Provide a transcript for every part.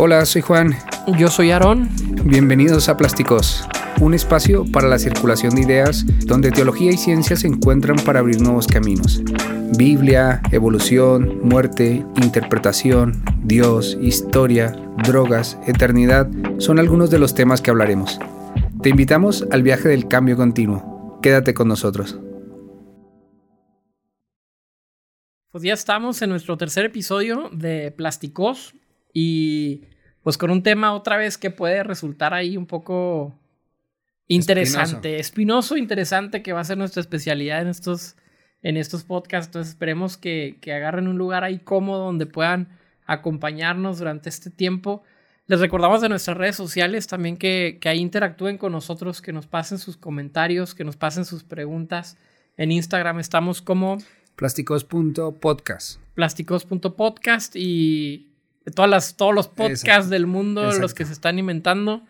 Hola, soy Juan. Yo soy Aarón. Bienvenidos a Plásticos, un espacio para la circulación de ideas donde teología y ciencia se encuentran para abrir nuevos caminos. Biblia, evolución, muerte, interpretación, Dios, historia, drogas, eternidad son algunos de los temas que hablaremos. Te invitamos al viaje del cambio continuo. Quédate con nosotros. Pues ya estamos en nuestro tercer episodio de Plásticos y pues con un tema otra vez que puede resultar ahí un poco interesante, espinoso, interesante, que va a ser nuestra especialidad en estos, en estos podcasts. Entonces esperemos que, que agarren un lugar ahí cómodo donde puedan acompañarnos durante este tiempo. Les recordamos de nuestras redes sociales también que, que ahí interactúen con nosotros, que nos pasen sus comentarios, que nos pasen sus preguntas. En Instagram estamos como plásticos.podcast. Plásticos.podcast y todas las, todos los podcasts del mundo, los que se están inventando.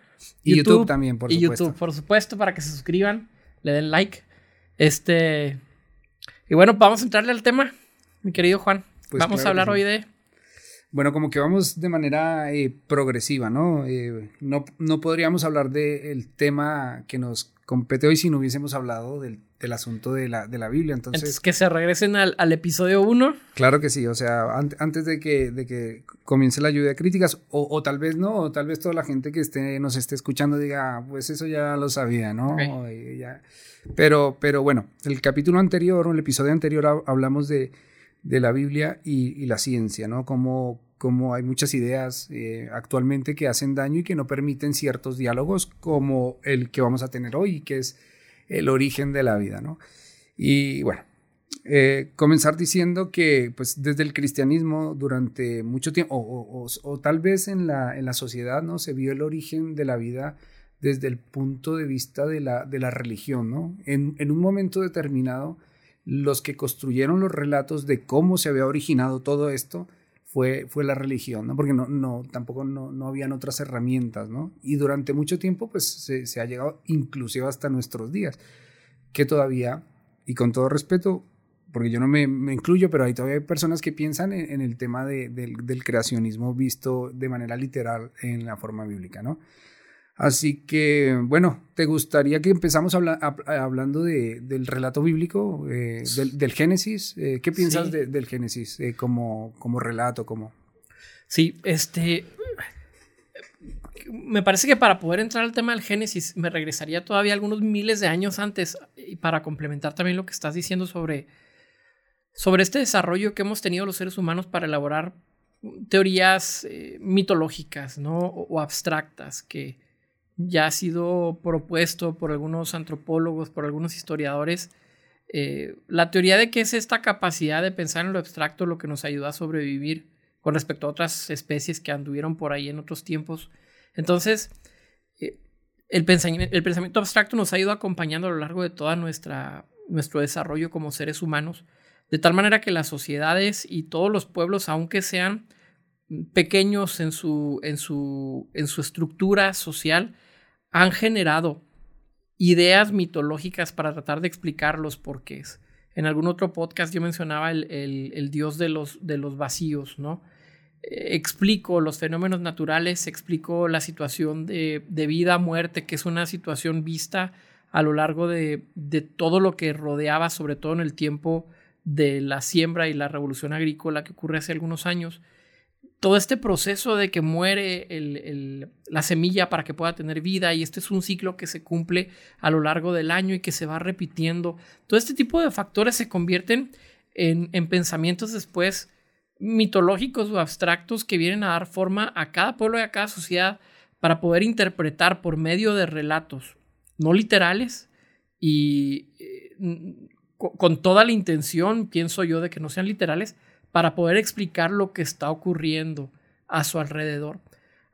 Y YouTube, también, por y supuesto. Y YouTube, por supuesto, para que se suscriban, le den like. Este. Y bueno, vamos a entrarle al tema, mi querido Juan. Pues vamos a hablar hoy de. Bueno, como que vamos de manera eh, progresiva, ¿no? Eh, ¿no? ¿no? podríamos hablar del tema que nos compete hoy si no hubiésemos hablado del, asunto de la, de la Biblia. Entonces, que se regresen al, episodio 1. Claro que sí, o sea, antes de que, de que comience la lluvia de críticas, o, tal vez no, o tal vez toda la gente que esté, nos esté escuchando diga, ah, pues eso ya lo sabía, ¿no? Pero, pero bueno, el capítulo anterior, o el episodio anterior hablamos de, la Biblia y, y la ciencia, ¿no? Como como hay muchas ideas eh, actualmente que hacen daño y que no permiten ciertos diálogos como el que vamos a tener hoy, que es el origen de la vida, ¿no? Y bueno, eh, comenzar diciendo que pues desde el cristianismo durante mucho tiempo, o, tal vez en la, en la, sociedad, ¿no? Se vio el origen de la vida desde el punto de vista de la, de la religión, ¿no? En, en un momento determinado, los que construyeron los relatos de cómo se había originado todo esto, fue, fue la religión, ¿no? Porque no, no, tampoco no, no habían otras herramientas, ¿no? Y durante mucho tiempo, pues se, ha llegado inclusive hasta nuestros días, que todavía, y con todo respeto, porque yo no me, me incluyo, pero hay todavía personas que piensan en, el tema de, del, del creacionismo visto de manera literal en la forma bíblica, ¿no? Así que, bueno, ¿te gustaría que empezamos hablando del relato bíblico, eh, del, Génesis? Eh, ¿Qué piensas del Génesis eh, como, como relato? Como... Sí, este... Me parece que para poder entrar al tema del Génesis me regresaría todavía algunos miles de años antes y para complementar también lo que estás diciendo sobre, sobre este desarrollo que hemos tenido los seres humanos para elaborar teorías mitológicas ¿no? o abstractas que ya ha sido propuesto por algunos antropólogos, por algunos historiadores, eh, la teoría de que es esta capacidad de pensar en lo abstracto lo que nos ayuda a sobrevivir con respecto a otras especies que anduvieron por ahí en otros tiempos. Entonces, eh, el, pensamiento, abstracto nos ha ido acompañando a lo largo de todo nuestro desarrollo como seres humanos, de tal manera que las sociedades y todos los pueblos, aunque sean pequeños en su, en su, en su estructura social, han generado ideas mitológicas para tratar de explicar los porqués. En algún otro podcast yo mencionaba el, dios de los, de los vacíos, ¿no? Eh, explico los fenómenos naturales, explico la situación de, vida, muerte, que es una situación vista a lo largo de, de todo lo que rodeaba, sobre todo en el tiempo de la siembra y la revolución agrícola que ocurre hace algunos años todo este proceso de que muere la semilla para que pueda tener vida y este es un ciclo que se cumple a lo largo del año y que se va repitiendo. Todo este tipo de factores se convierten en, pensamientos después mitológicos o abstractos que vienen a dar forma a cada pueblo y a cada sociedad para poder interpretar por medio de relatos no literales y eh, con toda la intención, pienso yo, de que no sean literales, para poder explicar lo que está ocurriendo a su alrededor.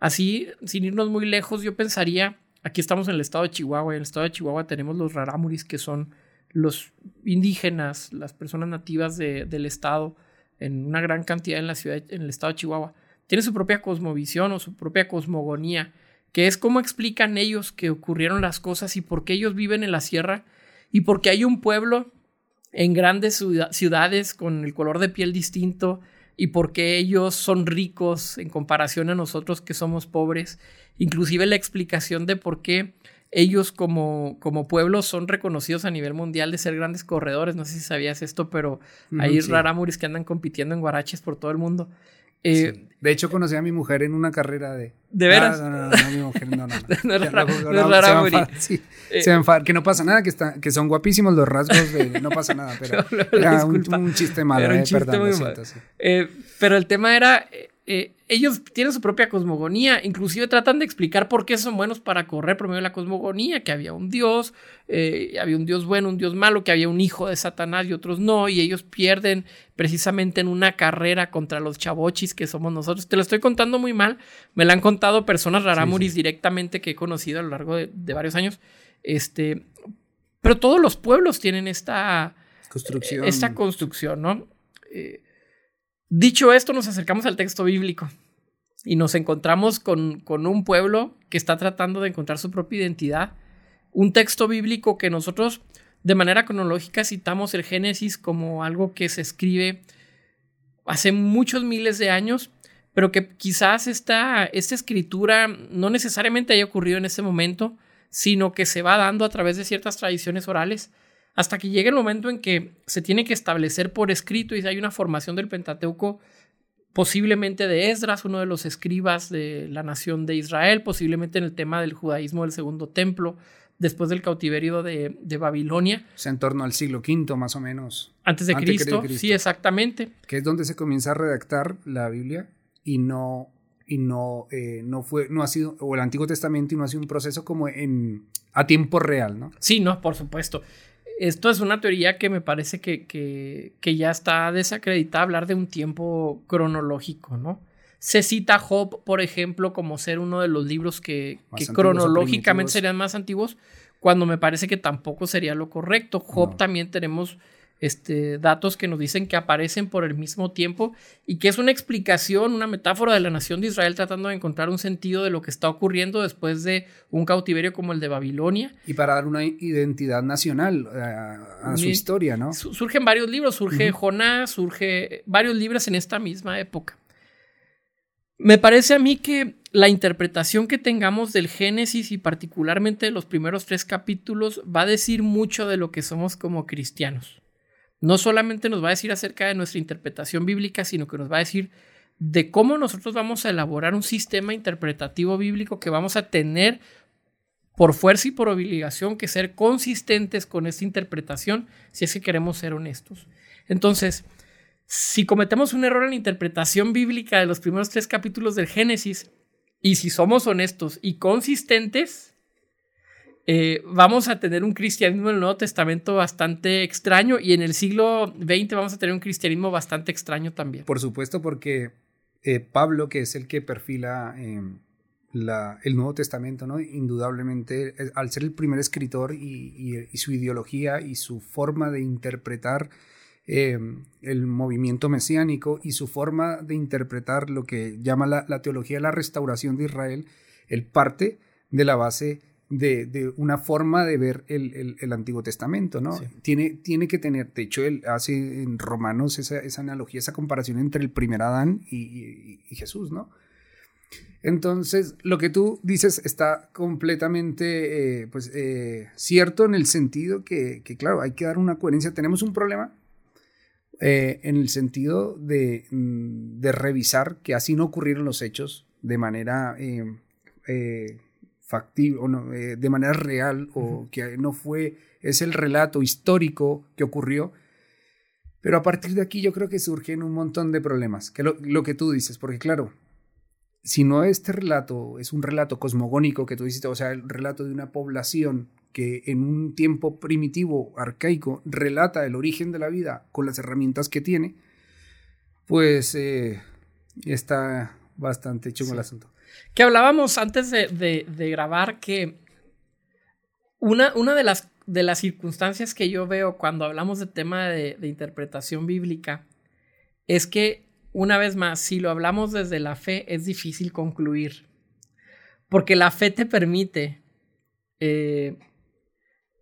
Así, sin irnos muy lejos, yo pensaría, aquí estamos en el estado de Chihuahua, en el estado de Chihuahua tenemos los rarámuris, que son los indígenas, las personas nativas del estado, en una gran cantidad en la ciudad, en el estado de Chihuahua. Tienen su propia cosmovisión o su propia cosmogonía, que es cómo explican ellos que ocurrieron las cosas y por qué ellos viven en la sierra y porque hay un pueblo en grandes ciudades con el color de piel distinto, y por qué ellos son ricos en comparación a nosotros que somos pobres. Inclusive la explicación de por qué ellos como, como pueblo son reconocidos a nivel mundial de ser grandes corredores. No sé si sabías esto, pero hay rarámuris que andan compitiendo en guaraches por todo el mundo. Eh, de hecho, conocí a mi mujer en una carrera de. ¿De veras? No, no, no, no, mi mujer, no, no. no, es sí, se eh, que no pasa nada, que, está, que son guapísimos los rasgos de. No pasa nada, pero. era un, chiste malo, era un eh, chiste perdón, muy malo. Eh, pero el tema era. Eh, ellos tienen su propia cosmogonía, inclusive tratan de explicar por qué son buenos para correr por medio de la cosmogonía, que había un dios, eh, había un dios bueno, un dios malo, que había un hijo de Satanás y otros no, y ellos pierden precisamente en una carrera contra los chavochis que somos nosotros. Te lo estoy contando muy mal, me lo han contado personas raramuris directamente que he conocido a lo largo de, varios años, este, pero todos los pueblos tienen esta construcción, esta construcción ¿no? Eh, Dicho esto, nos acercamos al texto bíblico y nos encontramos con, con, un pueblo que está tratando de encontrar su propia identidad. Un texto bíblico que nosotros de manera cronológica citamos el Génesis como algo que se escribe hace muchos miles de años, pero que quizás esta, esta escritura no necesariamente haya ocurrido en ese momento, sino que se va dando a través de ciertas tradiciones orales hasta que llegue el momento en que se tiene que establecer por escrito y hay una formación del Pentateuco, posiblemente de Esdras, uno de los escribas de la nación de Israel, posiblemente en el tema del judaísmo del segundo templo, después del cautiverio de, Babilonia. O sea, en torno al siglo V más o menos. Antes de, Cristo, sí, exactamente. Que es donde se comienza a redactar la Biblia y no y no, eh, no fue, no ha sido, o el Antiguo Testamento y no ha sido un proceso como en, a tiempo real, ¿no? Sí, no, por supuesto esto es una teoría que me parece que, que, ya está desacreditada hablar de un tiempo cronológico, ¿no? Se cita Job, por ejemplo, como ser uno de los libros que, que cronológicamente serían más antiguos, cuando me parece que tampoco sería lo correcto. Job también tenemos este, datos que nos dicen que aparecen por el mismo tiempo y que es una explicación, una metáfora de la nación de Israel tratando de encontrar un sentido de lo que está ocurriendo después de un cautiverio como el de Babilonia. Y para dar una identidad nacional eh, a, su historia, ¿no? Surgen varios libros, surge Jonás, surge varios libros en esta misma época. Me parece a mí que la interpretación que tengamos del Génesis y particularmente de los primeros tres capítulos va a decir mucho de lo que somos como cristianos no solamente nos va a decir acerca de nuestra interpretación bíblica, sino que nos va a decir de cómo nosotros vamos a elaborar un sistema interpretativo bíblico que vamos a tener por fuerza y por obligación que ser consistentes con esta interpretación si es que queremos ser honestos. Entonces, si cometemos un error en la interpretación bíblica de los primeros tres capítulos del Génesis, y si somos honestos y consistentes, eh, vamos a tener un cristianismo en el Nuevo Testamento bastante extraño y en el siglo XX vamos a tener un cristianismo bastante extraño también. Por supuesto, porque eh, Pablo, que es el que perfila em, el Nuevo Testamento, ¿no? indudablemente, eh, al ser el primer escritor y, su ideología y su forma de interpretar em, el movimiento mesiánico y su forma de interpretar lo que llama la, teología de la restauración de Israel, él parte de la base de, una forma de ver el, Antiguo Testamento, ¿no? Tiene, tiene que tener, de hecho, él hace en Romanos esa, analogía, esa comparación entre el primer Adán y, Jesús, ¿no? Entonces, lo que tú dices está completamente eh, pues, eh, cierto en el sentido que, claro, hay que dar una coherencia. Tenemos un problema eh, en el sentido de, mm, de, revisar que así no ocurrieron los hechos de manera factible, o no, eh, de manera real, o que no fue, es el relato histórico que ocurrió. Pero a partir de aquí yo creo que surgen un montón de problemas, que lo, lo que tú dices, porque claro, si no este relato es un relato cosmogónico que tú dices, o sea, el relato de una población que en un tiempo primitivo, arcaico, relata el origen de la vida con las herramientas que tiene, pues eh, está bastante chungo el asunto. Que hablábamos antes de, grabar que una, una de, las, de las circunstancias que yo veo cuando hablamos de tema de, interpretación bíblica es que, una vez más, si lo hablamos desde la fe, es difícil concluir. Porque la fe te permite. Eh,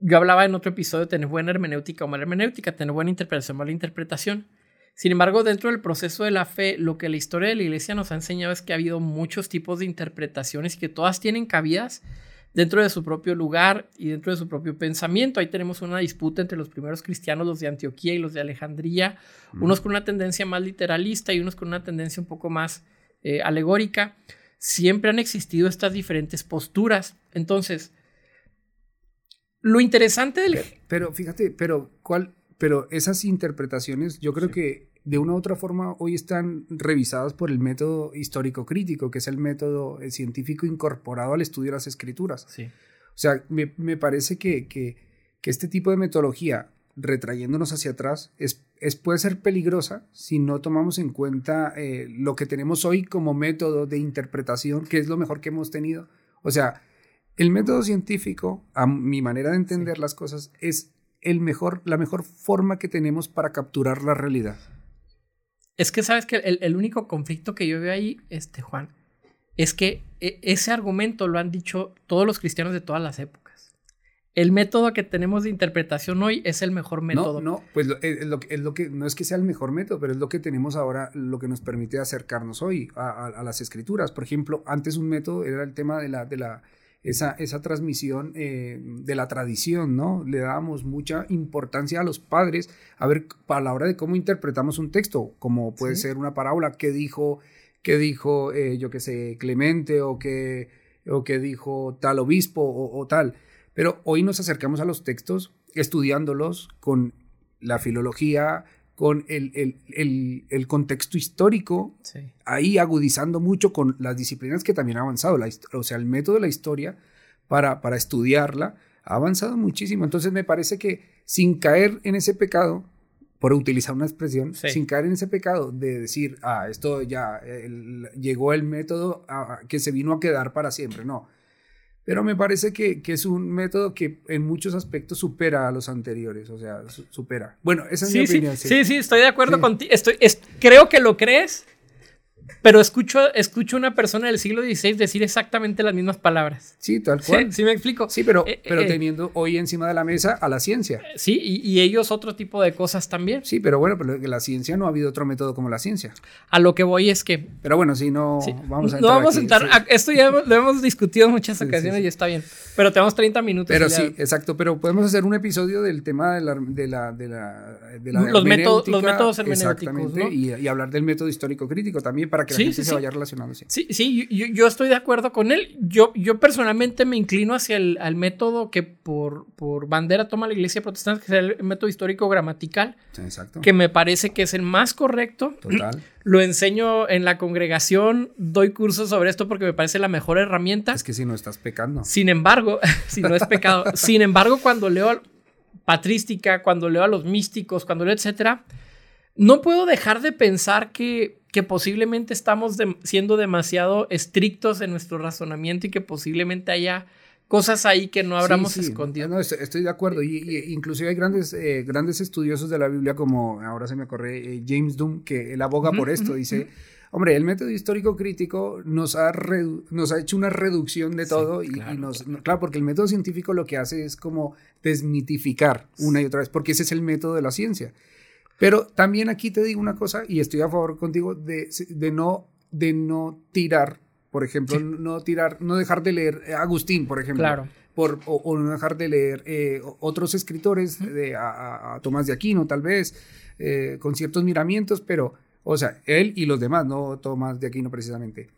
yo hablaba en otro episodio de tener buena hermenéutica o mala hermenéutica, tener buena interpretación o mala interpretación. Sin embargo, dentro del proceso de la fe, lo que la historia de la iglesia nos ha enseñado es que ha habido muchos tipos de interpretaciones y que todas tienen cabidas dentro de su propio lugar y dentro de su propio pensamiento. Ahí tenemos una disputa entre los primeros cristianos, los de Antioquía y los de Alejandría, unos con una tendencia más literalista y unos con una tendencia un poco más eh, alegórica. Siempre han existido estas diferentes posturas. Entonces, lo interesante del... Pero, fíjate, pero ¿cuál? Pero esas interpretaciones yo creo que de una u otra forma hoy están revisadas por el método histórico crítico, que es el método eh, científico incorporado al estudio de las escrituras. Sí. O sea, me, me parece que, que, que, este tipo de metodología, retrayéndonos hacia atrás, es, es puede ser peligrosa si no tomamos en cuenta eh, lo que tenemos hoy como método de interpretación, que es lo mejor que hemos tenido. O sea, el método científico, a mi manera de entender sí. las cosas, es el mejor, la mejor forma que tenemos para capturar la realidad. Es que sabes que el, el, único conflicto que yo veo ahí, este Juan, es que e, ese argumento lo han dicho todos los cristianos de todas las épocas. El método que tenemos de interpretación hoy es el mejor método. No, no, pues es lo, es lo que no es que sea el mejor método, pero es lo que tenemos ahora, lo que nos permite acercarnos hoy a, a, a las escrituras. Por ejemplo, antes un método era el tema de la, de la esa, esa transmisión eh, de la tradición, ¿no? Le dábamos mucha importancia a los padres a ver a la hora de cómo interpretamos un texto, como puede ¿Sí? ser una parábola que dijo, que dijo, eh, yo qué sé, Clemente o que, o que dijo tal obispo o, o tal. Pero hoy nos acercamos a los textos estudiándolos con la filología, con el, el, el, el contexto histórico, sí. ahí agudizando mucho con las disciplinas que también ha avanzado. La, o sea, el método de la historia para, para estudiarla ha avanzado muchísimo. Entonces me parece que sin caer en ese pecado, por utilizar una expresión, sí. sin caer en ese pecado de decir, ah, esto ya el, llegó el método a, que se vino a quedar para siempre. No pero me parece que, que, es un método que en muchos aspectos supera a los anteriores, o sea, su, supera. Bueno, esa es sí, mi sí, opinión. Sí, sí, sí estoy de acuerdo contigo. Estoy, es, creo que lo crees, pero escucho, escucho una persona del siglo XVI decir exactamente las mismas palabras. Sí, tal cual. Sí, sí me explico. Sí, pero, eh, pero eh, teniendo hoy encima de la mesa a la ciencia. Sí, y, y, ellos otro tipo de cosas también. Sí, pero bueno, pero la ciencia no ha habido otro método como la ciencia. A lo que voy es que... Pero bueno, sí, no sí. vamos a No vamos aquí, a entrar... sí. Esto ya lo hemos discutido en muchas ocasiones y está bien. Pero tenemos 30 minutos. Pero sí, exacto. Pero podemos hacer un episodio del tema de la... De la, de la, de la los, métodos, los métodos hermenéuticos, Exactamente. ¿no? Y, y, hablar del método histórico crítico también para que la gente se vaya relacionando. Sí, sí, yo, yo, estoy de acuerdo con él. Yo, yo personalmente me inclino hacia el al método que por, por bandera toma la iglesia protestante, que es el método histórico gramatical. Exacto. Que me parece que es el más correcto. Total. Lo enseño en la congregación, doy cursos sobre esto porque me parece la mejor herramienta. Es que si no estás pecando. Sin embargo, si no es pecado. sin embargo, cuando leo patrística, cuando leo a los místicos, cuando leo etcétera, no puedo dejar de pensar que que posiblemente estamos de, siendo demasiado estrictos en nuestro razonamiento y que posiblemente haya cosas ahí que no habramos sí, sí. escondido. No, estoy de acuerdo. Y, y inclusive hay grandes, eh, grandes estudiosos de la Biblia como, ahora se me ocurre, eh, James Doom, que él aboga uh -huh, por esto. Uh -huh, dice, hombre, el método histórico crítico nos ha, nos ha hecho una reducción de todo. Sí, y, claro, y, nos, claro. claro, porque el método científico lo que hace es como desmitificar una y otra vez, porque ese es el método de la ciencia. Pero también aquí te digo una cosa, y estoy a favor contigo, de, de, no, de no tirar, por ejemplo, sí. no tirar, no dejar de leer Agustín, por ejemplo. Claro. Por, o, o, no dejar de leer eh, otros escritores, de, a, a, Tomás de Aquino, tal vez, eh, con ciertos miramientos, pero, o sea, él y los demás, no Tomás de Aquino precisamente.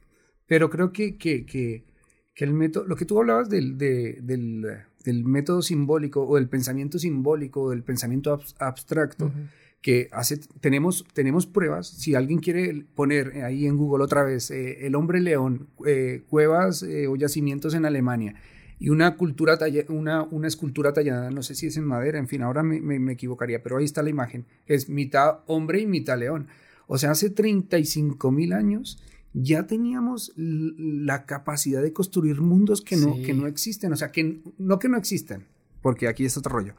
Pero creo que, que, que, que el método, lo que tú hablabas del, de, del, del, método simbólico o del pensamiento simbólico o del pensamiento abstracto, uh -huh que hace, tenemos, tenemos pruebas, si alguien quiere poner ahí en Google otra vez, eh, el hombre león, eh, cuevas eh, o yacimientos en Alemania, y una, cultura talla, una, una escultura tallada, no sé si es en madera, en fin, ahora me, me, me, equivocaría, pero ahí está la imagen, es mitad hombre y mitad león. O sea, hace 35 mil años ya teníamos la capacidad de construir mundos que no, sí. que no existen, o sea, que no que no existen, porque aquí es otro rollo,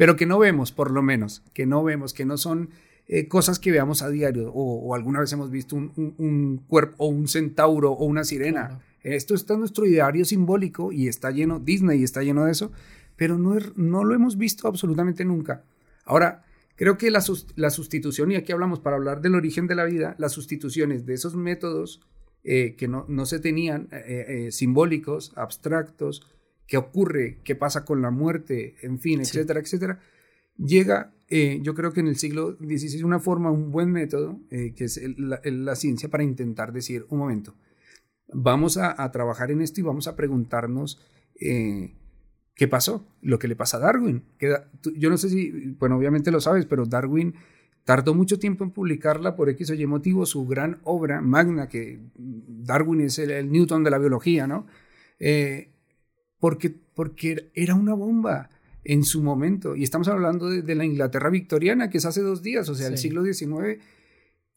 pero que no vemos, por lo menos, que no vemos, que no son eh, cosas que veamos a diario, o, o, alguna vez hemos visto un, un, un, cuerpo, o un centauro, o una sirena. Claro. Esto está en nuestro ideario simbólico y está lleno, Disney está lleno de eso, pero no, no lo hemos visto absolutamente nunca. Ahora, Creo que la, sustitución, y aquí hablamos para hablar del origen de la vida, las sustituciones de esos métodos eh, que no, se tenían, eh, eh, simbólicos, abstractos, qué ocurre, qué pasa con la muerte, en fin, etcétera, etcétera, llega, yo creo que en el siglo XVI, una forma, un buen método, que es la, ciencia para intentar decir, un momento, vamos a, a, trabajar en esto y vamos a preguntarnos ¿Qué pasó? Lo que le pasa a Darwin. yo no sé si, bueno, obviamente lo sabes, pero Darwin tardó mucho tiempo en publicarla por X o Y motivo, su gran obra magna, que Darwin es el, Newton de la biología, ¿no? Eh, porque, porque era una bomba en su momento. Y estamos hablando de, la Inglaterra victoriana, que es hace dos días, o sea, el siglo XIX.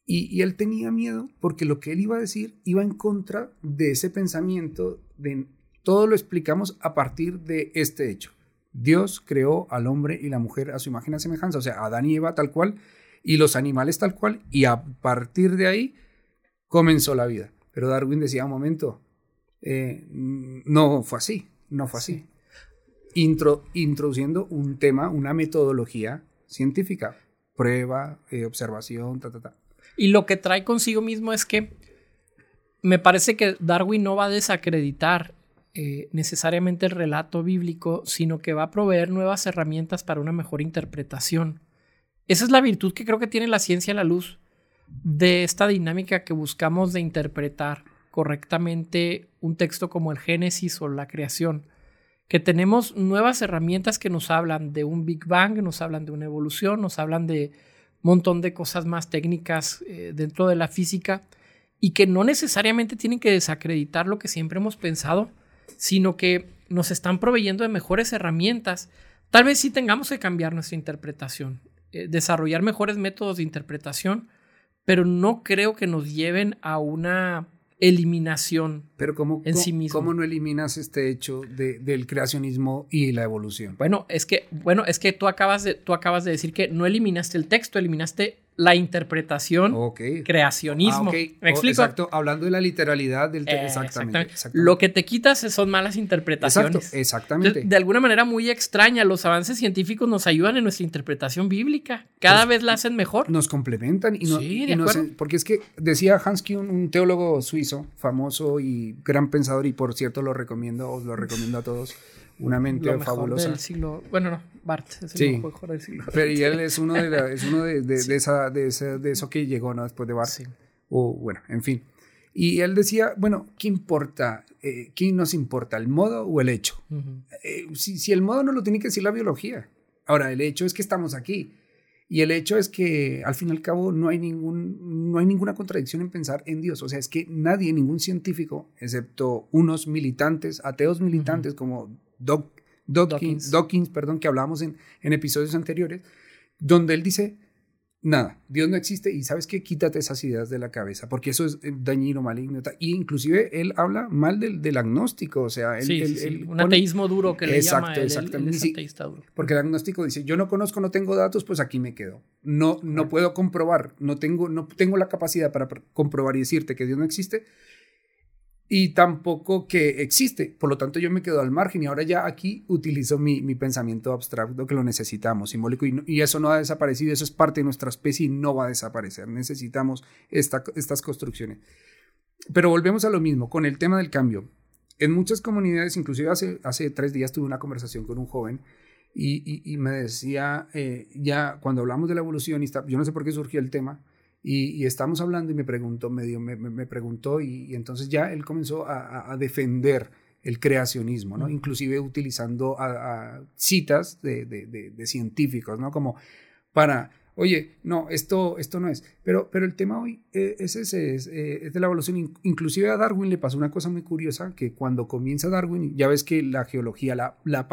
Y, y, él tenía miedo porque lo que él iba a decir iba en contra de ese pensamiento de todo lo explicamos a partir de este hecho. Dios creó al hombre y la mujer a su imagen y semejanza, o sea, Adán y Eva tal cual, y los animales tal cual, y a partir de ahí comenzó la vida. Pero Darwin decía, un momento, eh, no fue así, no fue así. introduciendo un tema, una metodología científica, prueba, eh, observación, ta, ta, ta. Y lo que trae consigo mismo es que me parece que Darwin no va a desacreditar eh, necesariamente el relato bíblico, sino que va a proveer nuevas herramientas para una mejor interpretación. Esa es la virtud que creo que tiene la ciencia a la luz de esta dinámica que buscamos de interpretar correctamente un texto como el Génesis o la creación, que tenemos nuevas herramientas que nos hablan de un Big Bang, nos hablan de una evolución, nos hablan de un montón de cosas más técnicas eh, dentro de la física y que no necesariamente tienen que desacreditar lo que siempre hemos pensado, sino que nos están proveyendo de mejores herramientas. Tal vez sí tengamos que cambiar nuestra interpretación, eh, desarrollar mejores métodos de interpretación, pero no creo que nos lleven a una eliminación pero cómo, en sí mismo. ¿Cómo no eliminas este hecho del creacionismo y la evolución? Bueno, es que, bueno, es que tú acabas, de, tú acabas de decir que no eliminaste el texto, eliminaste la interpretación, creacionismo. Ah, ¿Me explico? exacto, hablando de la literalidad del texto. exactamente, Lo que te quitas son malas interpretaciones. exactamente. De, alguna manera muy extraña, los avances científicos nos ayudan en nuestra interpretación bíblica. Cada pues, vez la hacen mejor. Nos complementan y, sí, porque es que decía Hansky, un, un, teólogo suizo famoso y gran pensador, y por cierto lo recomiendo, os lo recomiendo a todos una mente fabulosa. siglo, bueno, no, Bart es el mejor del siglo. Pero y él es uno de, es uno de, de, esa, de, de, eso que llegó ¿no? después de Bart. O bueno, en fin. Y él decía, bueno, ¿qué importa? Eh, ¿Quién nos importa, el modo o el hecho? Eh, si, si, el modo no lo tiene que decir la biología. Ahora, el hecho es que estamos aquí. Y el hecho es que al fin y al cabo no hay, ningún, no hay ninguna contradicción en pensar en Dios. O sea, es que nadie, ningún científico, excepto unos militantes, ateos militantes como Dawkins, perdón, que hablábamos en, en episodios anteriores, donde él dice, nada, Dios no existe y sabes que quítate esas ideas de la cabeza, porque eso es eh, dañino, maligno. Y inclusive él habla mal del, del agnóstico, o sea, él, un ateísmo duro que le llama duro. Porque el agnóstico dice, yo no conozco, no tengo datos, pues aquí me quedo. No, no puedo comprobar, no tengo, no tengo la capacidad para comprobar y decirte que Dios no existe, y tampoco que existe. Por lo tanto, yo me quedo al margen y ahora ya aquí utilizo mi, mi pensamiento abstracto que lo necesitamos, simbólico, y, eso no ha desaparecido, eso es parte de nuestra especie y no va a desaparecer. Necesitamos esta, estas construcciones. Pero volvemos a lo mismo, con el tema del cambio. En muchas comunidades, inclusive hace, hace tres días tuve una conversación con un joven y, me decía, eh, ya cuando hablamos de la evolución, yo no sé por qué surgió el tema, y, estamos hablando y me preguntó, medio, me, me, preguntó y, entonces ya él comenzó a, defender el creacionismo, ¿no? Inclusive utilizando a, citas de, de, de, científicos, ¿no? Como para oye, no, esto, esto no es. Pero, pero el tema hoy eh, es ese, eh, es, de la evolución. Inclusive a Darwin le pasó una cosa muy curiosa, que cuando comienza Darwin, ya ves que la geología, la, la,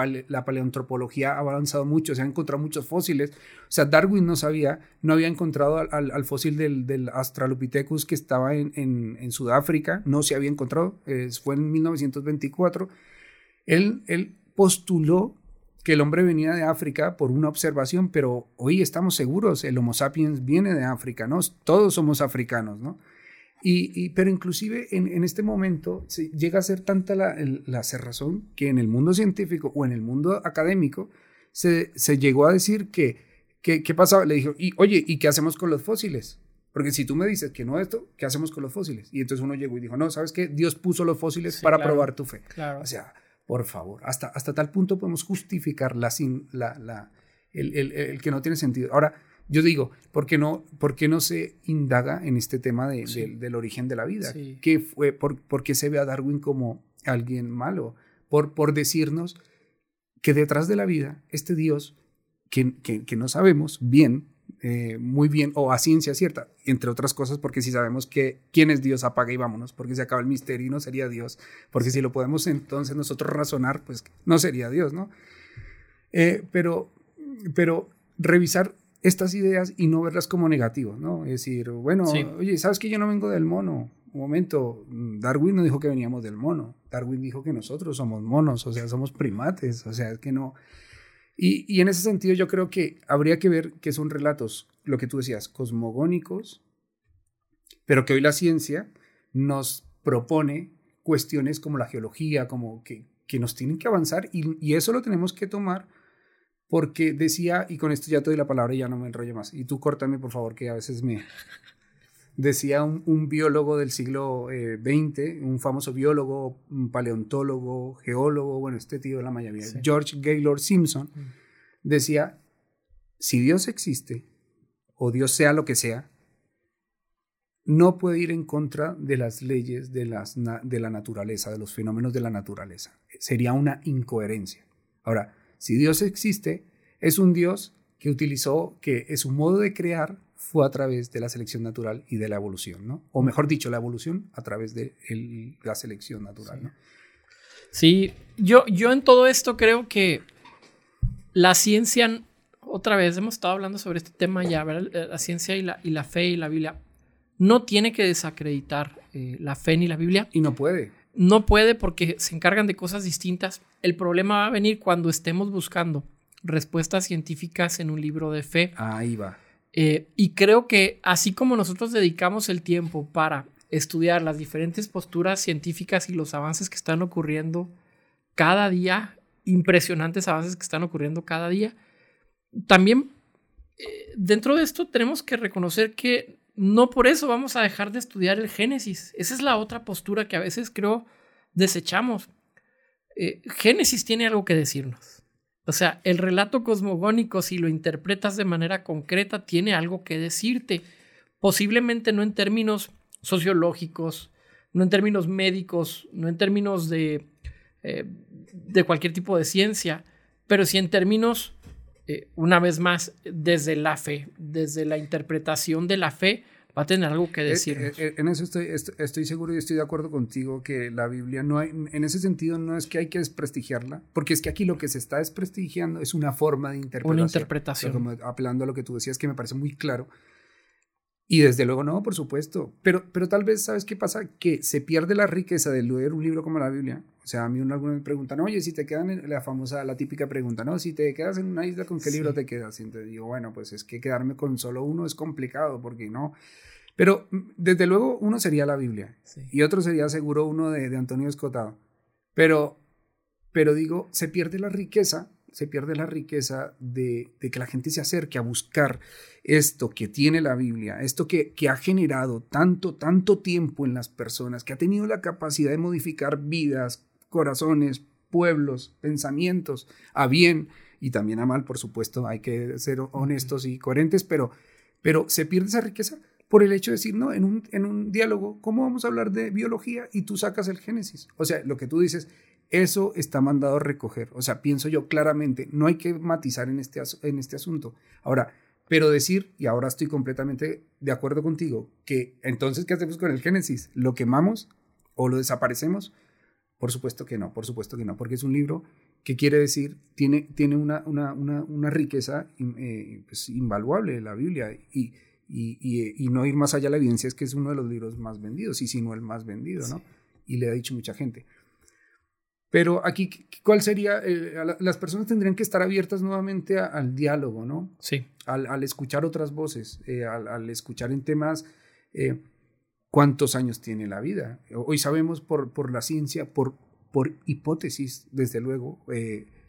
paleontropología ha avanzado mucho, se han encontrado muchos fósiles. O sea, Darwin no sabía, no había encontrado al, al, fósil del, del, Australopithecus que estaba en, en, en, Sudáfrica, no se había encontrado, fue en 1924. Él, él postuló que el hombre venía de África por una observación, pero hoy estamos seguros, el Homo sapiens viene de África, ¿no? Todos somos africanos, ¿no? Y, pero inclusive en, este momento llega a ser tanta la, la, cerrazón que en el mundo científico o en el mundo académico se, se llegó a decir que ¿qué, qué pasaba? Le dijo, y, oye, ¿y qué hacemos con los fósiles? Porque si tú me dices que no esto, ¿qué hacemos con los fósiles? Y entonces uno llegó y dijo, no, ¿sabes qué? Dios puso los fósiles para probar tu fe. Claro. O sea, por favor, hasta, hasta tal punto podemos justificar la, sin, la, la, el, el, el, que no tiene sentido. Ahora, yo digo, ¿por qué no, por qué no se indaga en este tema de, sí. de, del origen de la vida? Sí. ¿Qué fue, por, por, qué se ve a Darwin como alguien malo? Por, por decirnos que detrás de la vida, este Dios, que, que, que no sabemos bien, eh, muy bien, o a ciencia cierta, entre otras cosas, porque si sabemos que quién es Dios, apaga y vámonos, porque se acaba el misterio y no sería Dios, porque si lo podemos entonces nosotros razonar, pues no sería Dios, ¿no? Eh, pero, pero revisar estas ideas y no verlas como negativas, ¿no? Es decir, bueno, sí. oye, ¿sabes que yo no vengo del mono? Un momento, Darwin no dijo que veníamos del mono, Darwin dijo que nosotros somos monos, o sea, somos primates, o sea, es que no... Y, en ese sentido yo creo que habría que ver que son relatos, lo que tú decías, cosmogónicos, pero que hoy la ciencia nos propone cuestiones como la geología, como que, que nos tienen que avanzar y, y, eso lo tenemos que tomar porque decía, y con esto ya te doy la palabra y ya no me enrollo más, y tú córtame por favor que a veces me... Decía un, un biólogo del siglo eh, XX, un famoso biólogo, un paleontólogo, geólogo, bueno, este tío de la mayoría, sí. George Gaylord Simpson, mm. decía, si Dios existe, o Dios sea lo que sea, no puede ir en contra de las leyes de, las, de la naturaleza, de los fenómenos de la naturaleza. Sería una incoherencia. Ahora, si Dios existe, es un Dios que utilizó, que es su modo de crear fue a través de la selección natural y de la evolución, ¿no? O mejor dicho, la evolución a través de el, la selección natural, sí. ¿no? Sí, yo, yo en todo esto creo que la ciencia, otra vez hemos estado hablando sobre este tema ya, ¿verdad? La ciencia y la, y la fe y la Biblia no tiene que desacreditar eh, la fe ni la Biblia. Y no puede. No puede porque se encargan de cosas distintas. El problema va a venir cuando estemos buscando respuestas científicas en un libro de fe. Ahí va. Eh, y creo que así como nosotros dedicamos el tiempo para estudiar las diferentes posturas científicas y los avances que están ocurriendo cada día, impresionantes avances que están ocurriendo cada día, también eh, dentro de esto tenemos que reconocer que no por eso vamos a dejar de estudiar el Génesis. Esa es la otra postura que a veces creo desechamos. Eh, Génesis tiene algo que decirnos. O sea, el relato cosmogónico, si lo interpretas de manera concreta, tiene algo que decirte. Posiblemente no en términos sociológicos, no en términos médicos, no en términos de, eh, de cualquier tipo de ciencia, pero sí en términos, eh, una vez más, desde la fe, desde la interpretación de la fe, va a tener algo que decir. Eh, eh, en eso estoy, estoy seguro y estoy de acuerdo contigo que la Biblia no hay, en ese sentido no es que hay que desprestigiarla, porque es que aquí lo que se está desprestigiando es una forma de interpretación. Una interpretación. Como apelando a lo que tú decías que me parece muy claro. Y desde luego no, por supuesto. Pero, pero tal vez, ¿sabes qué pasa? Que se pierde la riqueza de leer un libro como la Biblia. O sea, a mí algunos me preguntan, oye, si te quedan en la famosa, la típica pregunta, ¿no? Si te quedas en una isla, ¿con qué sí. libro te quedas? Y te digo, bueno, pues es que quedarme con solo uno es complicado, porque no. Pero desde luego uno sería la Biblia sí. y otro sería seguro uno de, de Antonio Escotado. Pero, pero digo, se pierde la riqueza se pierde la riqueza de, de, que la gente se acerque a buscar esto que tiene la Biblia, esto que, que, ha generado tanto, tanto tiempo en las personas, que ha tenido la capacidad de modificar vidas, corazones, pueblos, pensamientos, a bien y también a mal, por supuesto, hay que ser honestos y coherentes, pero, pero se pierde esa riqueza por el hecho de decir, no, en un, en un diálogo, ¿cómo vamos a hablar de biología? Y tú sacas el Génesis. O sea, lo que tú dices, eso está mandado a recoger. O sea, pienso yo claramente, no hay que matizar en este, en este asunto. Ahora, pero decir, y ahora estoy completamente de acuerdo contigo, que entonces, ¿qué hacemos con el Génesis? ¿Lo quemamos o lo desaparecemos? Por supuesto que no, por supuesto que no, porque es un libro que quiere decir, tiene, tiene una, una, una, una riqueza eh, pues, invaluable, la Biblia, y, y, y, y, no ir más allá de la evidencia es que es uno de los libros más vendidos, y si no el más vendido, ¿no? Sí. Y le ha dicho mucha gente. Pero aquí, ¿cuál sería? Eh, las personas tendrían que estar abiertas nuevamente a, al diálogo, ¿no? Sí. Al, al escuchar otras voces, eh, al, al, escuchar en temas cuántos años tiene la vida. Hoy sabemos por, por la ciencia, por, por hipótesis, desde luego,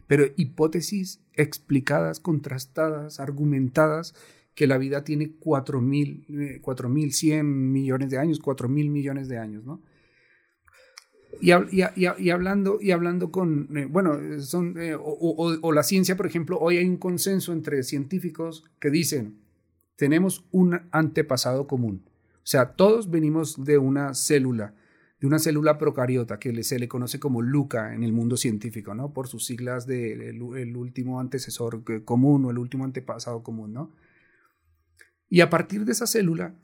pero hipótesis explicadas, contrastadas, argumentadas, que la vida tiene 4.100 eh, millones de años, 4.000 millones de años, ¿no? Y, hablando, y hablando con, eh, bueno, son, eh, o, la ciencia, por ejemplo, hoy hay un consenso entre científicos que dicen, tenemos un antepasado común. O sea, todos venimos de una célula, de una célula procariota que se le conoce como LUCA en el mundo científico, ¿no? Por sus siglas de el, último antecesor común o el último antepasado común, ¿no? Y a partir de esa célula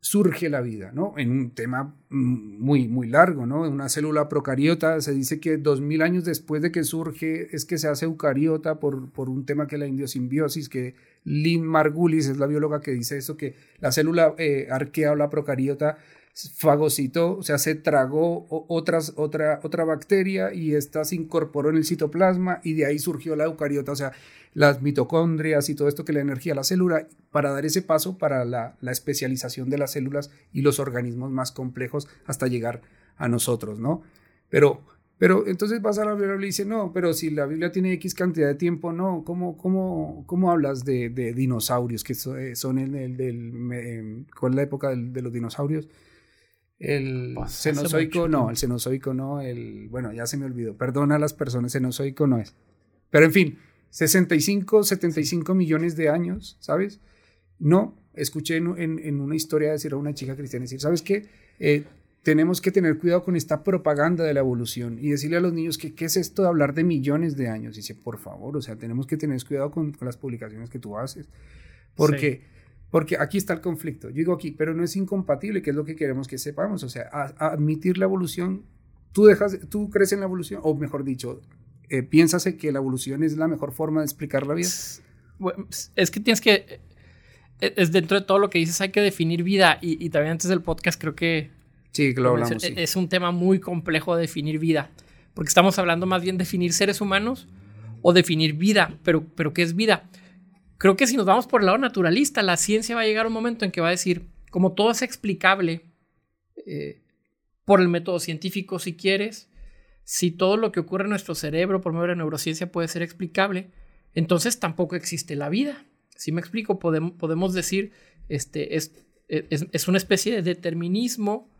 surge la vida, ¿no? En un tema muy, muy largo, ¿no? Una célula procariota se dice que dos mil años después de que surge es que se hace eucariota por, por un tema que es la indiosimbiosis, que Lynn Margulis es la bióloga que dice eso, que la célula eh, arquea o la procariota fagocitó, o sea, se tragó otras, otra, otra bacteria y esta se incorporó en el citoplasma y de ahí surgió la eucariota, o sea, las mitocondrias y todo esto que le energía a la célula para dar ese paso para la, especialización de las células y los organismos más complejos hasta llegar a nosotros, ¿no? Pero, pero entonces vas a la Biblia y dice, no, pero si la Biblia tiene X cantidad de tiempo, no, ¿cómo, cómo, cómo hablas de, dinosaurios que eh, son el, el del, ¿cuál es la época de los dinosaurios? El pues, cenozoico no, el cenozoico no, el, bueno, ya se me olvidó, perdona a las personas, cenozoico no es. Pero en fin, 65, 75 millones de años, ¿sabes? No, escuché en, una historia decir a una chica cristiana, decir, ¿sabes qué? Eh, tenemos que tener cuidado con esta propaganda de la evolución y decirle a los niños que qué es esto de hablar de millones de años. Y dice, por favor, o sea, tenemos que tener cuidado con, las publicaciones que tú haces. Porque, porque aquí está el conflicto. Yo digo aquí, pero no es incompatible, que es lo que queremos que sepamos. O sea, admitir la evolución, tú, dejas, tú crees en la evolución, o mejor dicho, eh, ¿piensas que la evolución es la mejor forma de explicar la vida? es que tienes que e, es dentro de todo lo que dices, hay que definir vida. Y, también antes del podcast creo que... Sí, lo hablamos. Es un tema muy complejo definir vida. Porque estamos hablando más bien de definir seres humanos o definir vida. Pero, pero ¿qué es vida? Creo que si nos vamos por el lado naturalista, la ciencia va a llegar a un momento en que va a decir, como todo es explicable eh, por el método científico si quieres, si todo lo que ocurre en nuestro cerebro por medio de la neurociencia puede ser explicable, entonces tampoco existe la vida. Si me explico, podemos, podemos decir, este, es, es, una especie de determinismo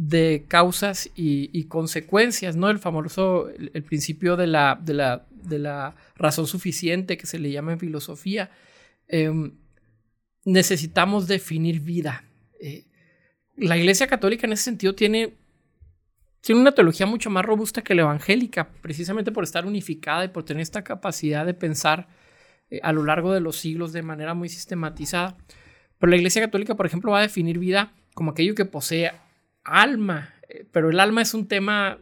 de causas y, consecuencias, ¿no? El famoso, el, principio de la, de, la, de la, razón suficiente que se le llama en filosofía. Em, necesitamos definir vida. Eh, la Iglesia Católica en ese sentido tiene, tiene una teología mucho más robusta que la evangélica, precisamente por estar unificada y por tener esta capacidad de pensar eh, a lo largo de los siglos de manera muy sistematizada. Pero la Iglesia Católica, por ejemplo, va a definir vida como aquello que posee alma, eh, pero el alma es un tema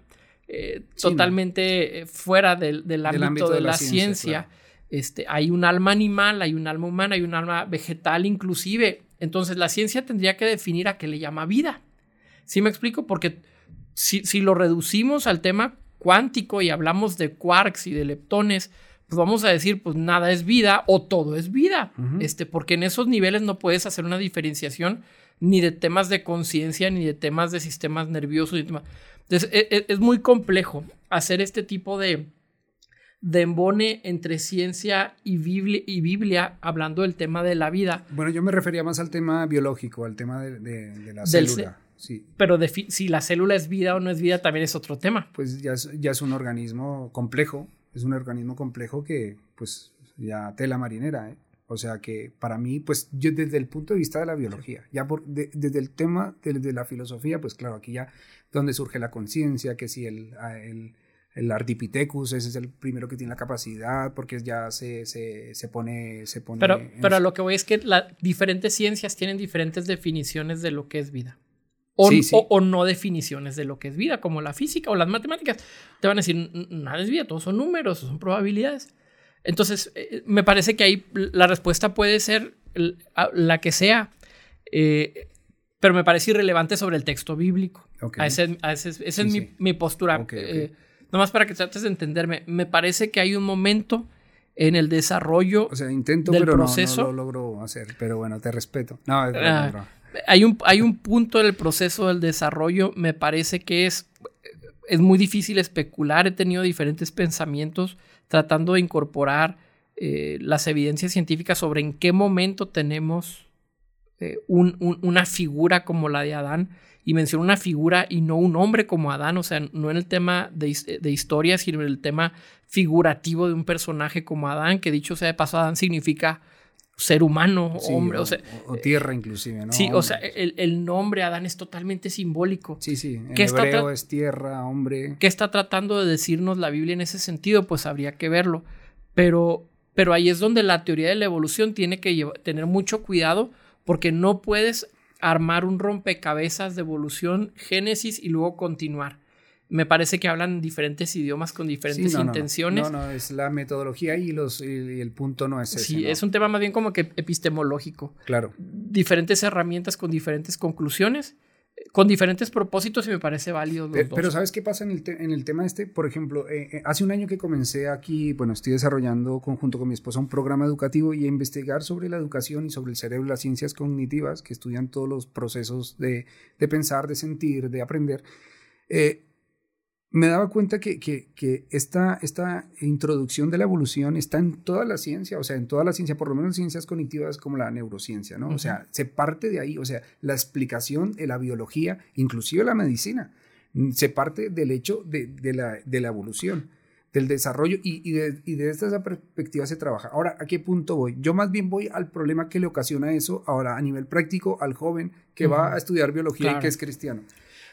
eh, totalmente fuera del, ámbito, de, la, ciencia. Este, hay un alma animal, hay un alma humana, hay un alma vegetal inclusive. Entonces la ciencia tendría que definir a qué le llama vida. ¿Sí me explico? Porque si, si lo reducimos al tema cuántico y hablamos de quarks y de leptones, pues vamos a decir, pues nada es vida o todo es vida, este, porque en esos niveles no puedes hacer una diferenciación ni de temas de conciencia, ni de temas de sistemas nerviosos. Entonces, e, e, es, muy complejo hacer este tipo de, de embone entre ciencia y Biblia, y Biblia, hablando del tema de la vida. Bueno, yo me refería más al tema biológico, al tema de, la célula. Sí. Pero si la célula es vida o no es vida, también es otro tema. Pues ya ya es un organismo complejo es un organismo complejo que, pues, ya tela marinera, ¿eh? O sea que para mí, pues yo desde el punto de vista de la biología, ya por, desde el tema de, la filosofía, pues claro, aquí ya donde surge la conciencia, que si el, el, el, Ardipithecus, ese es el primero que tiene la capacidad, porque ya se, se, se pone... Se pone pero, pero lo que voy es que las diferentes ciencias tienen diferentes definiciones de lo que es vida. O, no definiciones de lo que es vida, como la física o las matemáticas. Te van a decir, nada es vida, todos son números, son probabilidades. Entonces, eh, me parece que ahí la respuesta puede ser la que sea, eh, pero me parece irrelevante sobre el texto bíblico. esa es mi, postura. Eh, nomás para que trates de entenderme, me parece que hay un momento en el desarrollo o sea, intento, del pero proceso. No, lo logro hacer, pero bueno, te respeto. No, es ah, hay un, hay un punto del proceso del desarrollo, me parece que es, es muy difícil especular, he tenido diferentes pensamientos tratando de incorporar eh, las evidencias científicas sobre en qué momento tenemos eh, una figura como la de Adán. Y menciona una figura y no un hombre como Adán, o sea, no en el tema de, de historia, sino en el tema figurativo de un personaje como Adán, que dicho sea de paso, Adán significa ser humano, hombre, o, sea, o, tierra inclusive, ¿no? Sí, o sea, el, nombre Adán es totalmente simbólico. Sí, sí, en hebreo es tierra, hombre. ¿Qué está tratando de decirnos la Biblia en ese sentido? Pues habría que verlo. Pero, pero ahí es donde la teoría de la evolución tiene que tener mucho cuidado porque no puedes armar un rompecabezas de evolución, génesis y luego continuar me parece que hablan diferentes idiomas con diferentes intenciones. No, no, es la metodología y, los, y el punto no es ese. Sí, es un tema más bien como que epistemológico. Claro. Diferentes herramientas con diferentes conclusiones, con diferentes propósitos y me parece válido. Los pero, ¿sabes qué pasa en el, en el tema este? Por ejemplo, eh, eh, hace un año que comencé aquí, bueno, estoy desarrollando conjunto con mi esposa un programa educativo y a investigar sobre la educación y sobre el cerebro las ciencias cognitivas que estudian todos los procesos de, de pensar, de sentir, de aprender. Eh, me daba cuenta que, que, esta, esta, introducción de la evolución está en toda la ciencia, o sea, en toda la ciencia, por lo menos ciencias cognitivas como la neurociencia, ¿no? O sea, se parte de ahí, o sea, la explicación de la biología, inclusive la medicina, se parte del hecho de, de, la, de la, evolución, del desarrollo y, y, de, y de esta perspectiva se trabaja. Ahora, ¿a qué punto voy? Yo más bien voy al problema que le ocasiona eso ahora a nivel práctico al joven que va a estudiar biología y que es cristiano.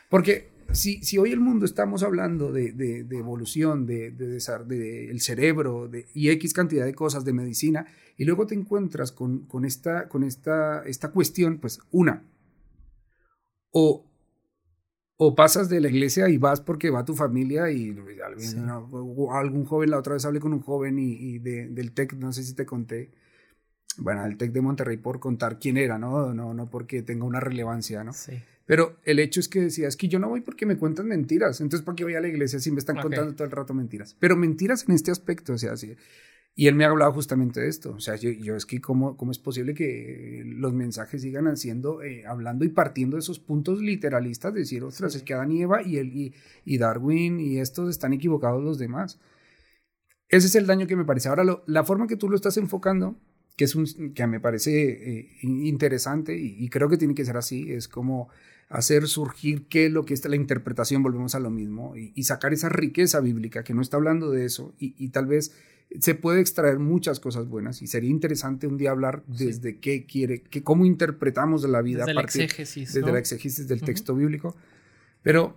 Porque si, si hoy el mundo estamos hablando de, de, evolución, de, de, el cerebro de, y X cantidad de cosas de medicina, y luego te encuentras con, con, esta, con esta, esta cuestión, pues una, o, o pasas de la iglesia y vas porque va tu familia y algún joven, la otra vez hablé con un joven y, y del TEC, no sé si te conté, bueno, el TEC de Monterrey por contar quién era, ¿no? No, no porque tenga una relevancia, ¿no? Sí. Pero el hecho es que decía, es que yo no voy porque me cuentan mentiras. Entonces, ¿por qué voy a la iglesia si me están contando todo el rato mentiras? Pero mentiras en este aspecto, o sea, así. Y él me ha hablado justamente de esto. O sea, yo, yo es que cómo, cómo es posible que los mensajes sigan haciendo, eh, hablando y partiendo de esos puntos literalistas, de decir, ostras, es que Adán y Eva y, el, y, y, Darwin y estos están equivocados los demás. Ese es el daño que me parece. Ahora, la forma que tú lo estás enfocando, que, es un, que me parece eh, interesante y, y, creo que tiene que ser así, es como hacer surgir qué es lo que es la interpretación, volvemos a lo mismo, y, sacar esa riqueza bíblica que no está hablando de eso, y, tal vez se puede extraer muchas cosas buenas, y sería interesante un día hablar desde qué quiere, que, cómo interpretamos la vida desde a partir, la exégesis, desde la exégesis del texto bíblico, pero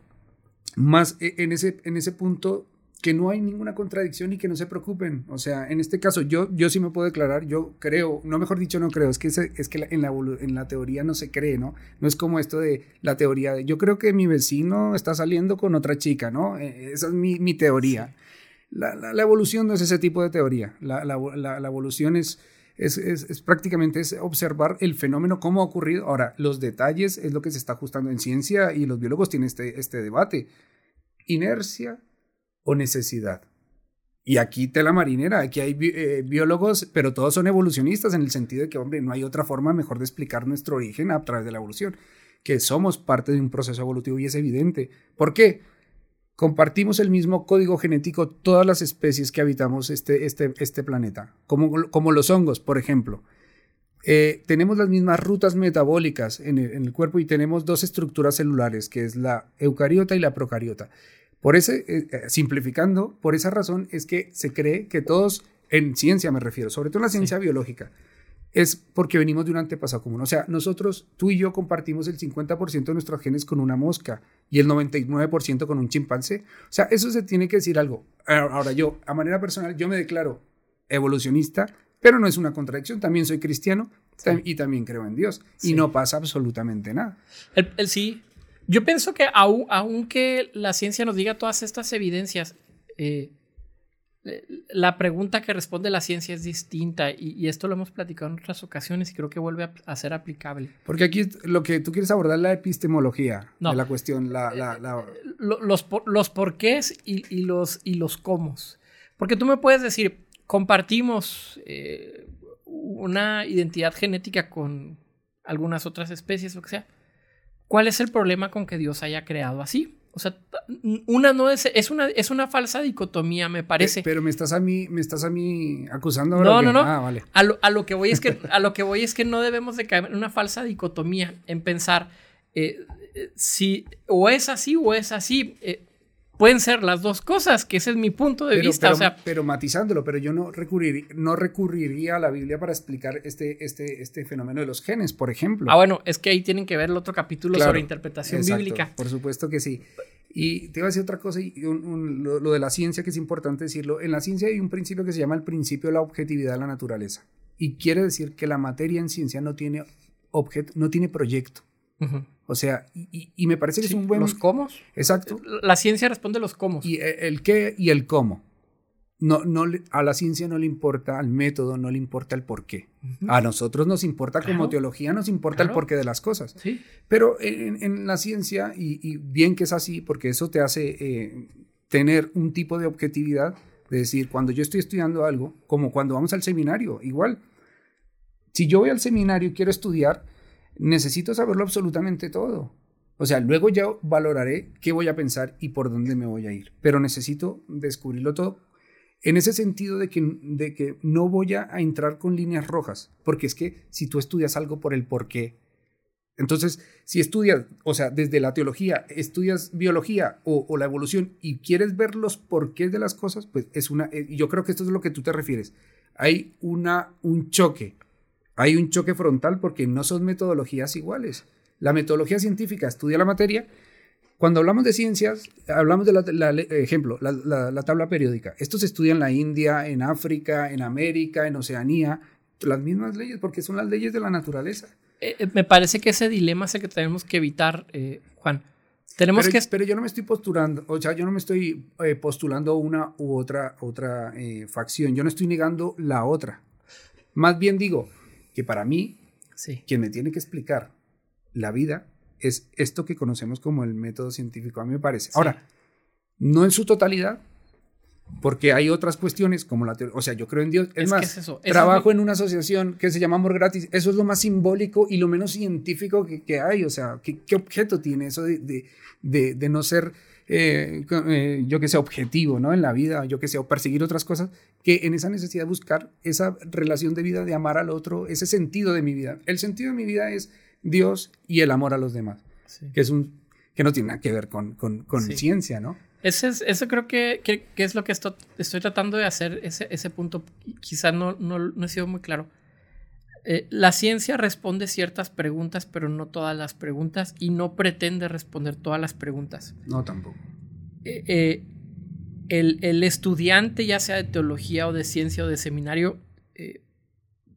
más e, en ese, en ese punto que no hay ninguna contradicción y que no se preocupen. O sea, en este caso, yo, yo sí me puedo declarar, yo creo, no mejor dicho, no creo, es que, es que en, la, en la teoría no se cree, ¿no? No es como esto de la teoría de, yo creo que mi vecino está saliendo con otra chica, ¿no? Eh, esa es mi, mi teoría. La, la, evolución no es ese tipo de teoría. La, la evolución es, es, es, es, prácticamente es observar el fenómeno, cómo ha ocurrido. Ahora, los detalles es lo que se está ajustando en ciencia y los biólogos tienen este, este debate. Inercia, o necesidad. Y aquí tela marinera, aquí hay eh, biólogos, pero todos son evolucionistas en el sentido de que, hombre, no hay otra forma mejor de explicar nuestro origen a través de la evolución, que somos parte de un proceso evolutivo y es evidente. ¿Por qué? Compartimos el mismo código genético todas las especies que habitamos este, este, este planeta, como, como los hongos, por ejemplo. Eh, tenemos las mismas rutas metabólicas en el, en el, cuerpo y tenemos dos estructuras celulares, que es la eucariota y la procariota. Por ese, eh, eh, simplificando, por esa razón es que se cree que todos, en ciencia me refiero, sobre todo en la ciencia biológica, es porque venimos de un antepasado común. O sea, nosotros, tú y yo compartimos el 50% de nuestros genes con una mosca y el 99% con un chimpancé. O sea, eso se tiene que decir algo. Ahora yo, a manera personal, yo me declaro evolucionista, pero no es una contradicción. También soy cristiano y también creo en Dios. Y no pasa absolutamente nada. el, sí, yo pienso que aunque la ciencia nos diga todas estas evidencias, eh, la pregunta que responde la ciencia es distinta y, esto lo hemos platicado en otras ocasiones y creo que vuelve a, ser aplicable. Porque aquí lo que tú quieres abordar es la epistemología de la cuestión, la, eh, Los, los porqués y, los, y los cómo. Porque tú me puedes decir, compartimos eh, una identidad genética con algunas otras especies, lo que sea. ¿Cuál es el problema con que Dios haya creado así? O sea, una no es, es una, es una falsa dicotomía, me parece. Pero me estás a mí, me estás a mí acusando ahora. No, no, no. Ah, vale. a, lo, a, lo, que voy es que, a lo que voy es que no debemos de caer en una falsa dicotomía, en pensar eh, si o es así o es así. Eh, pueden ser las dos cosas, que ese es mi punto de vista. Pero, o sea, pero matizándolo, pero yo no recurriría, no recurriría a la Biblia para explicar este, este, este fenómeno de los genes, por ejemplo. Ah, bueno, es que ahí tienen que ver el otro capítulo sobre interpretación bíblica. Por supuesto que sí. Y te iba a decir otra cosa, y lo, de la ciencia, que es importante decirlo. En la ciencia hay un principio que se llama el principio de la objetividad de la naturaleza. Y quiere decir que la materia en ciencia no tiene, objeto, no tiene proyecto. O sea, y, me parece que es un buen... Los cómo. Exacto. La ciencia responde los cómo. Y e, el qué y el cómo. No, no, a la ciencia no le importa, al método no le importa el por qué. A nosotros nos importa como teología, nos importa el porqué de las cosas. Sí. Pero en, la ciencia, y, bien que es así, porque eso te hace eh, tener un tipo de objetividad, de decir, cuando yo estoy estudiando algo, como cuando vamos al seminario, igual. Si yo voy al seminario y quiero estudiar, necesito saberlo absolutamente todo. O sea, luego ya valoraré qué voy a pensar y por dónde me voy a ir. Pero necesito descubrirlo todo. En ese sentido de que, de que no voy a entrar con líneas rojas. Porque es que si tú estudias algo por el por qué. Entonces, si estudias, o sea, desde la teología, estudias biología o, la evolución y quieres ver los porqués de las cosas, pues es una, eh, yo creo que esto es lo que tú te refieres. Hay una, un choque hay un choque frontal porque no son metodologías iguales. La metodología científica estudia la materia. Cuando hablamos de ciencias, hablamos de la, ejemplo, la, tabla periódica. Esto se estudia en la India, en África, en América, en Oceanía, las mismas leyes, porque son las leyes de la naturaleza. Eh, eh, me parece que ese dilema es el que tenemos que evitar, eh, Juan. Tenemos pero, que... pero yo no me estoy postulando, o sea, yo no me estoy postulando una u otra, otra facción, yo no estoy negando la otra. Más bien digo, que para mí, quien me tiene que explicar la vida es esto que conocemos como el método científico, a mí me parece. Ahora, no en su totalidad, porque hay otras cuestiones como la teoría. O sea, yo creo en Dios. Es, más, trabajo en una asociación que se llama Amor Gratis. Eso es lo más simbólico y lo menos científico que, hay. O sea, ¿qué, objeto tiene eso de, de no ser eh, eh, yo que sé, objetivo, ¿no? En la vida, yo que sé, o perseguir otras cosas, que en esa necesidad de buscar esa relación de vida, de amar al otro, ese sentido de mi vida. El sentido de mi vida es Dios y el amor a los demás, que es un que no tiene nada que ver con, con, con ciencia, ¿no? Ese es, eso creo que, que, es lo que estoy, estoy tratando de hacer, ese, ese punto. Quizá no, no, no he sido muy claro. Eh, la ciencia responde ciertas preguntas, pero no todas las preguntas, y no pretende responder todas las preguntas. No, tampoco. Eh, eh, el, estudiante, ya sea de teología o de ciencia o de seminario,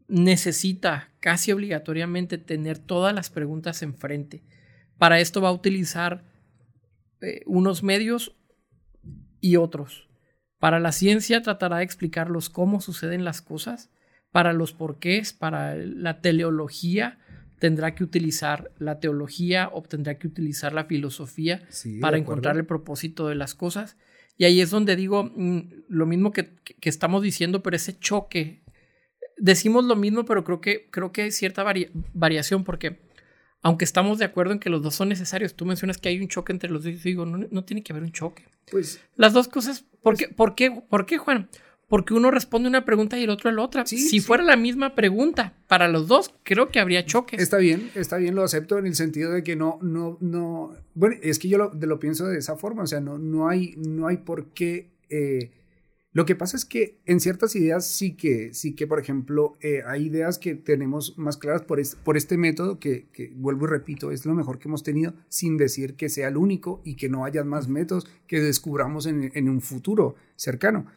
necesita casi obligatoriamente tener todas las preguntas enfrente. Para esto va a utilizar unos medios y otros. Para la ciencia tratará de explicarlos cómo suceden las cosas para los porqués, para la teleología, tendrá que utilizar la teología o tendrá que utilizar la filosofía para encontrar el propósito de las cosas. Y ahí es donde digo mm, lo mismo que, estamos diciendo, pero ese choque. Decimos lo mismo, pero creo que, creo que hay cierta variación porque aunque estamos de acuerdo en que los dos son necesarios, tú mencionas que hay un choque entre los dos. Digo, no, no tiene que haber un choque. Pues. Las dos cosas. ¿Por, qué, por, qué, ¿Por qué, Juan? Porque uno responde una pregunta y el otro la otra. si fuera la misma pregunta para los dos, creo que habría choques. Está bien, está bien, lo acepto en el sentido de que no, no, no, bueno, es que yo lo, lo pienso de esa forma, o sea, no, no, hay, no hay por qué... Eh, lo que pasa es que en ciertas ideas sí que, sí que por ejemplo, eh, hay ideas que tenemos más claras por, por este método que, que, vuelvo y repito, es lo mejor que hemos tenido, sin decir que sea el único y que no haya más métodos que descubramos en, en un futuro cercano.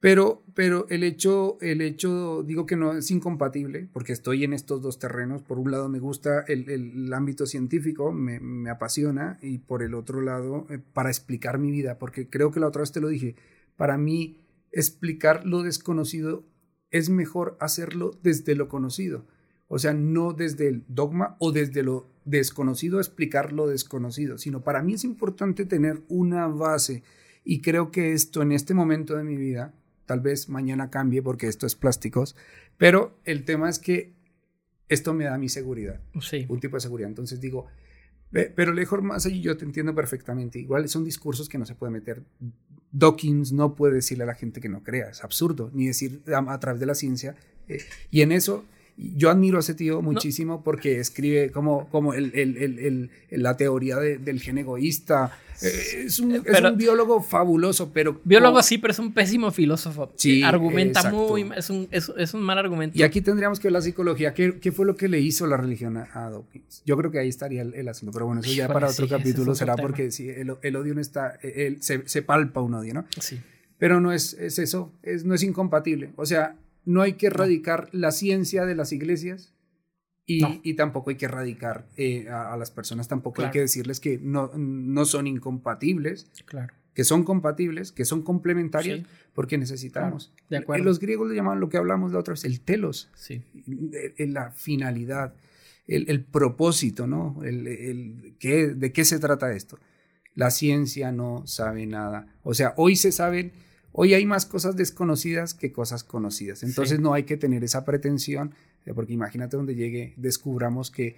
Pero, pero el hecho, el hecho, digo que no es incompatible, porque estoy en estos dos terrenos. Por un lado me gusta el, el, ámbito científico, me, me, apasiona, y por el otro lado, eh, para explicar mi vida, porque creo que la otra vez te lo dije, para mí explicar lo desconocido es mejor hacerlo desde lo conocido. O sea, no desde el dogma o desde lo desconocido explicar lo desconocido, sino para mí es importante tener una base. Y creo que esto en este momento de mi vida Tal vez mañana cambie porque esto es plásticos, pero el tema es que esto me da mi seguridad, sí. un tipo de seguridad. Entonces digo, Pero lejos más allí yo te entiendo perfectamente. Igual son discursos que no se puede meter. Dawkins no puede decirle a la gente que no crea, es absurdo, ni decir a, través de la ciencia. Eh, y en eso yo admiro a ese tío muchísimo porque escribe como, como el, el, la teoría del gen egoísta. Eh, es, un, es, un, biólogo fabuloso, pero... Biólogo sí, pero es un pésimo filósofo. Sí, Argumenta muy... Es un, es, es, un mal argumento. Y aquí tendríamos que ver la psicología. ¿Qué, ¿Qué, fue lo que le hizo la religión a, Dawkins? Yo creo que ahí estaría el, asunto. Pero bueno, eso ya para otro capítulo será porque sí, el, odio no está... se, se, palpa un odio, ¿no? Sí. Pero no es, es eso, es, no es incompatible. O sea, no hay que erradicar la ciencia de las iglesias y, tampoco hay que erradicar eh, a, las personas, tampoco hay que decirles que no, no son incompatibles, claro. que son compatibles, que son complementarias, porque necesitamos. De acuerdo. Los griegos le llamaban lo que hablamos la otra vez, el telos, sí. la finalidad, el, propósito, ¿no? El, el, ¿De qué se trata esto? La ciencia no sabe nada. O sea, hoy se saben Hoy hay más cosas desconocidas que cosas conocidas. Entonces no hay que tener esa pretensión, porque imagínate donde llegue, descubramos que,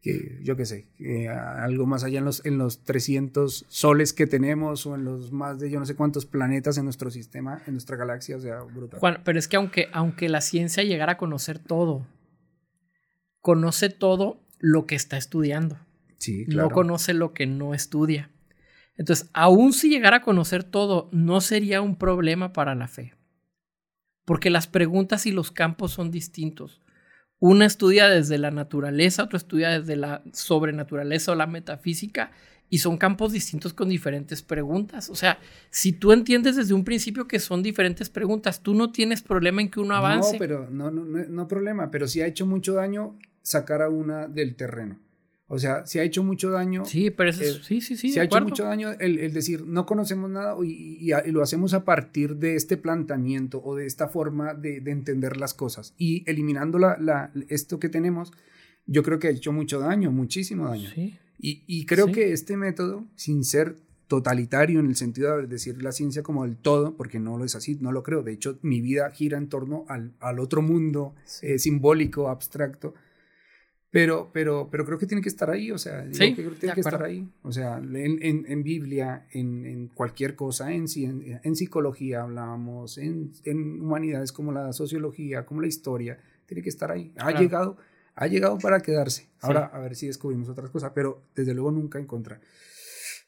que yo qué sé, algo más allá en los, en los 300 soles que tenemos o en los más de yo no sé cuántos planetas en nuestro sistema, en nuestra galaxia, o sea, brutal. Juan, pero es que aunque, aunque la ciencia llegara a conocer todo, conoce todo lo que está estudiando. Sí, claro. No conoce lo que no estudia. Entonces, aún si llegara a conocer todo, no sería un problema para la fe. Porque las preguntas y los campos son distintos. Una estudia desde la naturaleza, otro estudia desde la sobrenaturaleza o la metafísica, y son campos distintos con diferentes preguntas. O sea, si tú entiendes desde un principio que son diferentes preguntas, tú no tienes problema en que uno avance. No, pero no, no, no, no problema, pero si ha hecho mucho daño sacar a una del terreno. O sea, se ha hecho mucho daño. Sí, pero eso es, sí, sí, sí. Se ha hecho mucho daño el, decir, no conocemos nada y, lo hacemos a partir de este planteamiento o de esta forma de, entender las cosas. Y eliminando la, esto que tenemos, yo creo que ha hecho mucho daño, muchísimo daño. Sí. Y, creo que este método, sin ser totalitario en el sentido de decir la ciencia como el todo, porque no lo es así, no lo creo. De hecho, mi vida gira en torno al, otro mundo eh, simbólico, abstracto pero, pero, pero creo que tiene que estar ahí, o sea, creo que tiene que estar ahí. O sea, en, en, Biblia, en, en, cualquier cosa, en, en, psicología hablábamos, en, humanidades como la sociología, como la historia, tiene que estar ahí. Ha llegado, ha llegado para quedarse. Ahora, a ver si descubrimos otras cosas, pero desde luego nunca en contra.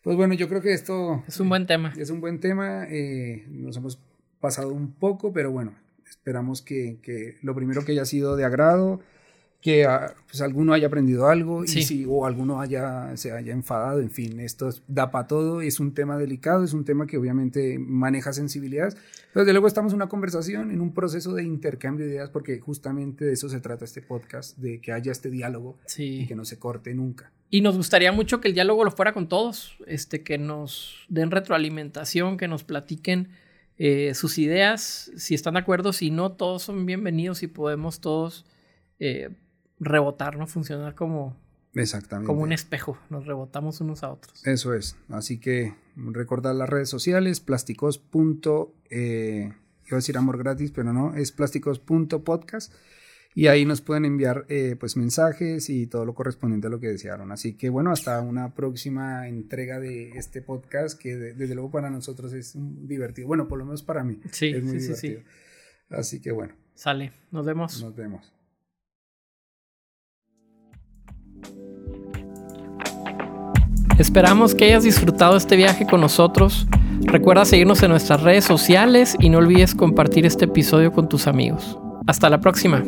Pues bueno, yo creo que esto... Es un buen tema. Es un buen tema. Eh, nos hemos pasado un poco, pero bueno, esperamos que, que lo primero que haya sido de agrado que ah, pues, alguno haya aprendido algo y si, o alguno haya, se haya enfadado, en fin, esto da para todo, es un tema delicado, es un tema que obviamente maneja sensibilidades, pero desde luego estamos en una conversación, en un proceso de intercambio de ideas, porque justamente de eso se trata este podcast, de que haya este diálogo y que no se corte nunca. Y nos gustaría mucho que el diálogo lo fuera con todos, este, que nos den retroalimentación, que nos platiquen eh, sus ideas, si están de acuerdo, si no, todos son bienvenidos y podemos todos... Eh, rebotar, ¿no? Funcionar como, Exactamente. como un espejo, nos rebotamos unos a otros. Eso es, así que recordar las redes sociales, plásticos. Eh, iba a decir amor gratis, pero no, es plásticos.podcast y ahí nos pueden enviar eh, pues mensajes y todo lo correspondiente a lo que desearon. Así que bueno, hasta una próxima entrega de este podcast que desde luego para nosotros es divertido. Bueno, por lo menos para mí sí, es muy divertido. Así que bueno. Sale, nos vemos. Nos vemos. Esperamos que hayas disfrutado este viaje con nosotros. Recuerda seguirnos en nuestras redes sociales y no olvides compartir este episodio con tus amigos. Hasta la próxima.